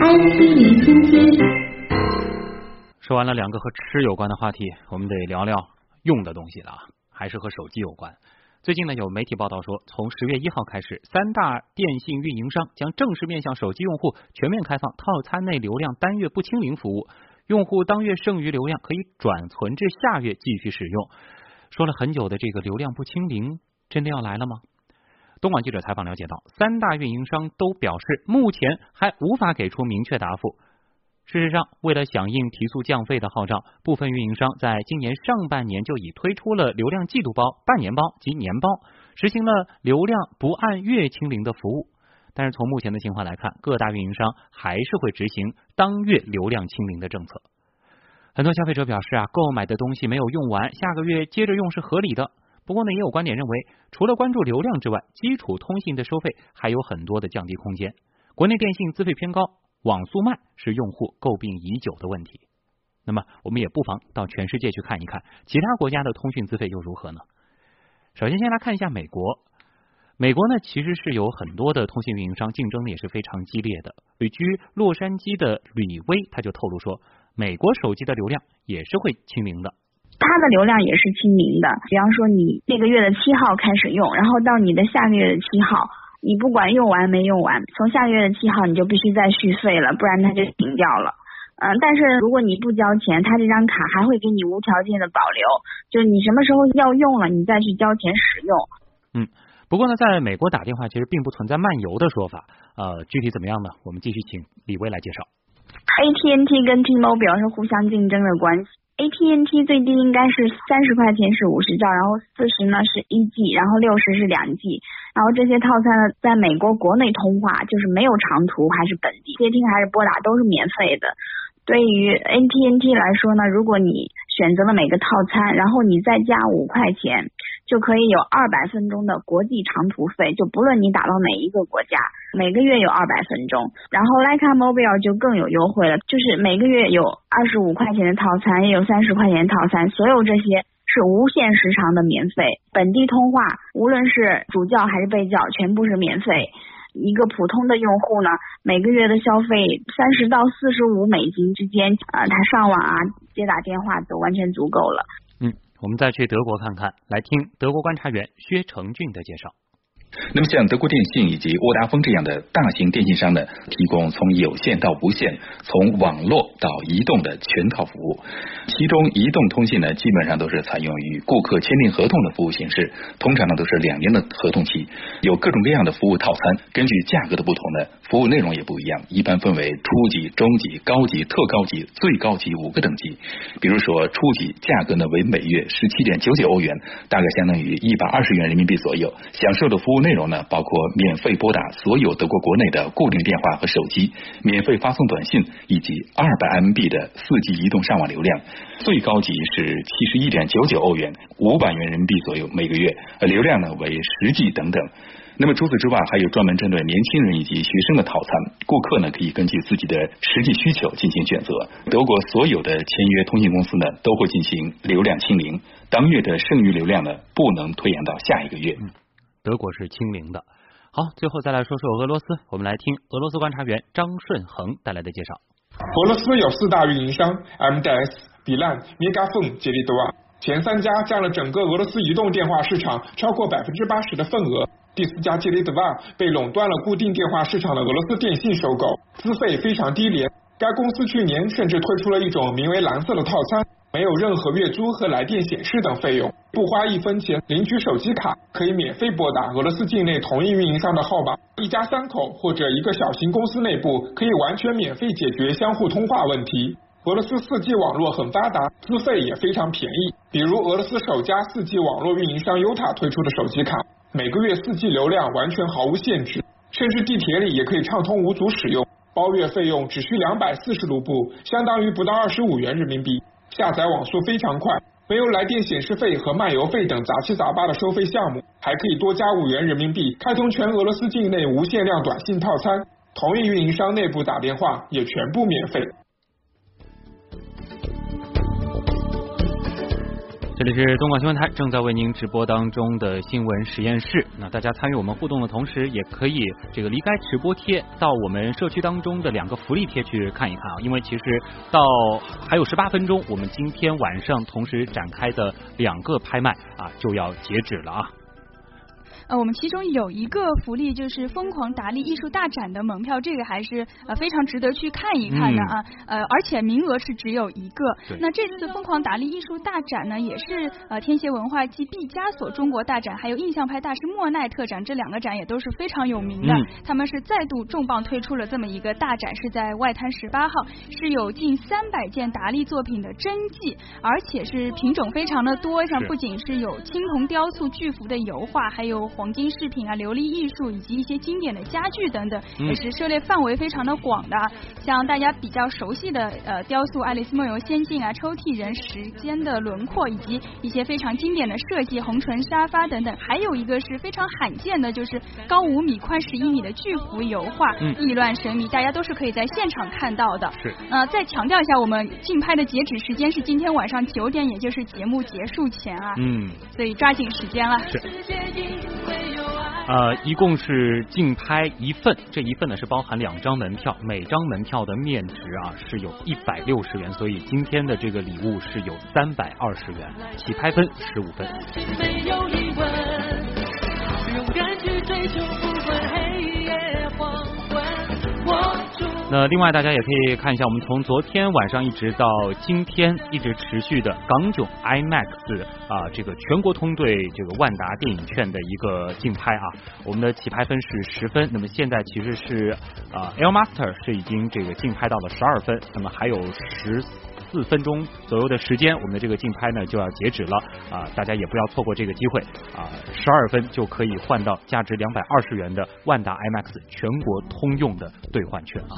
安心零星期。说完了两个和吃有关的话题，我们得聊聊用的东西了，还是和手机有关。最近呢，有媒体报道说，从十月一号开始，三大电信运营商将正式面向手机用户全面开放套餐内流量单月不清零服务，用户当月剩余流量可以转存至下月继续使用。说了很久的这个流量不清零，真的要来了吗？东莞记者采访了解到，三大运营商都表示，目前还无法给出明确答复。事实上，为了响应提速降费的号召，部分运营商在今年上半年就已推出了流量季度包、半年包及年包，实行了流量不按月清零的服务。但是从目前的情况来看，各大运营商还是会执行当月流量清零的政策。很多消费者表示啊，购买的东西没有用完，下个月接着用是合理的。不过呢，也有观点认为，除了关注流量之外，基础通信的收费还有很多的降低空间。国内电信资费偏高。网速慢是用户诟病已久的问题，那么我们也不妨到全世界去看一看，其他国家的通讯资费又如何呢？首先，先来看一下美国。美国呢，其实是有很多的通信运营商，竞争也是非常激烈的。旅居洛杉矶的吕威他就透露说，美国手机的流量也是会清零的。它的流量也是清零的，比方说你这个月的七号开始用，然后到你的下个月的七号。你不管用完没用完，从下个月的七号你就必须再续费了，不然它就停掉了。嗯，但是如果你不交钱，它这张卡还会给你无条件的保留，就是你什么时候要用了，你再去交钱使用。嗯，不过呢，在美国打电话其实并不存在漫游的说法，呃，具体怎么样呢？我们继续请李威来介绍。AT&T 跟 T-Mobile 是互相竞争的关系。ATNT 最低应该是三十块钱是五十兆，然后四十呢是一 G，然后六十是两 G，然后这些套餐呢，在美国国内通话就是没有长途还是本地接听还是拨打都是免费的。对于 ATNT 来说呢，如果你选择了每个套餐，然后你再加五块钱。就可以有二百分钟的国际长途费，就不论你打到哪一个国家，每个月有二百分钟。然后 Leica Mobile 就更有优惠了，就是每个月有二十五块钱的套餐，也有三十块钱套餐，所有这些是无限时长的免费，本地通话无论是主叫还是被叫，全部是免费。一个普通的用户呢，每个月的消费三十到四十五美金之间，呃，他上网啊、接打电话都完全足够了。我们再去德国看看，来听德国观察员薛成俊的介绍。那么像德国电信以及沃达丰这样的大型电信商呢，提供从有线到无线、从网络到移动的全套服务。其中移动通信呢，基本上都是采用与顾客签订合同的服务形式，通常呢都是两年的合同期，有各种各样的服务套餐。根据价格的不同呢，服务内容也不一样，一般分为初级、中级、高级、特高级、最高级五个等级。比如说初级价格呢为每月十七点九九欧元，大概相当于一百二十元人民币左右，享受的服务内容呢，包括免费拨打所有德国国内的固定电话和手机，免费发送短信，以及二百 MB 的四 G 移动上网流量。最高级是七十一点九九欧元，五百元人民币左右每个月，流量呢为十 G 等等。那么除此之外，还有专门针对年轻人以及学生的套餐，顾客呢可以根据自己的实际需求进行选择。德国所有的签约通信公司呢都会进行流量清零，当月的剩余流量呢不能推延到下一个月。德国是清零的。好，最后再来说说俄罗斯，我们来听俄罗斯观察员张顺恒带来的介绍。俄罗斯有四大运营商：M-DS、Beeline、Megafon、杰里多瓦，前三家占了整个俄罗斯移动电话市场超过百分之八十的份额。第四家杰里多瓦被垄断了固定电话市场的俄罗斯电信收购，资费非常低廉。该公司去年甚至推出了一种名为“蓝色”的套餐。没有任何月租和来电显示等费用，不花一分钱领取手机卡，可以免费拨打俄罗斯境内同一运营商的号码。一家三口或者一个小型公司内部可以完全免费解决相互通话问题。俄罗斯四 G 网络很发达，资费也非常便宜。比如俄罗斯首家四 G 网络运营商优塔推出的手机卡，每个月四 G 流量完全毫无限制，甚至地铁里也可以畅通无阻使用。包月费用只需两百四十卢布，相当于不到二十五元人民币。下载网速非常快，没有来电显示费和漫游费等杂七杂八的收费项目，还可以多加五元人民币开通全俄罗斯境内无限量短信套餐，同一运营商内部打电话也全部免费。这里是东莞新闻台正在为您直播当中的新闻实验室。那大家参与我们互动的同时，也可以这个离开直播贴，到我们社区当中的两个福利贴去看一看啊。因为其实到还有十八分钟，我们今天晚上同时展开的两个拍卖啊就要截止了啊。呃，我们其中有一个福利就是疯狂达利艺术大展的门票，这个还是呃非常值得去看一看的啊。呃，而且名额是只有一个。那这次疯狂达利艺术大展呢，也是呃天蝎文化暨毕加索中国大展，还有印象派大师莫奈特展这两个展也都是非常有名的。他们是再度重磅推出了这么一个大展，是在外滩十八号，是有近三百件达利作品的真迹，而且是品种非常的多，像不仅是有青铜雕塑、巨幅的油画，还有。黄金饰品啊，琉璃艺术以及一些经典的家具等等，也是涉猎范围非常的广的。像大家比较熟悉的呃雕塑《爱丽丝梦游仙境》啊，抽屉人时间的轮廓，以及一些非常经典的设计，红唇沙发等等。还有一个是非常罕见的，就是高五米、宽十一米的巨幅油画，意乱神迷，大家都是可以在现场看到的。是。呃，再强调一下，我们竞拍的截止时间是今天晚上九点，也就是节目结束前啊。嗯。所以抓紧时间了。是。呃，一共是竞拍一份，这一份呢是包含两张门票，每张门票的面值啊是有一百六十元，所以今天的这个礼物是有三百二十元，起拍分十五分。那另外，大家也可以看一下，我们从昨天晚上一直到今天一直持续的港囧 IMAX 啊，这个全国通兑这个万达电影券的一个竞拍啊，我们的起拍分是十分，那么现在其实是啊 L Master 是已经这个竞拍到了十二分，那么还有十。四分钟左右的时间，我们的这个竞拍呢就要截止了啊！大家也不要错过这个机会啊！十二分就可以换到价值两百二十元的万达 IMAX 全国通用的兑换券啊！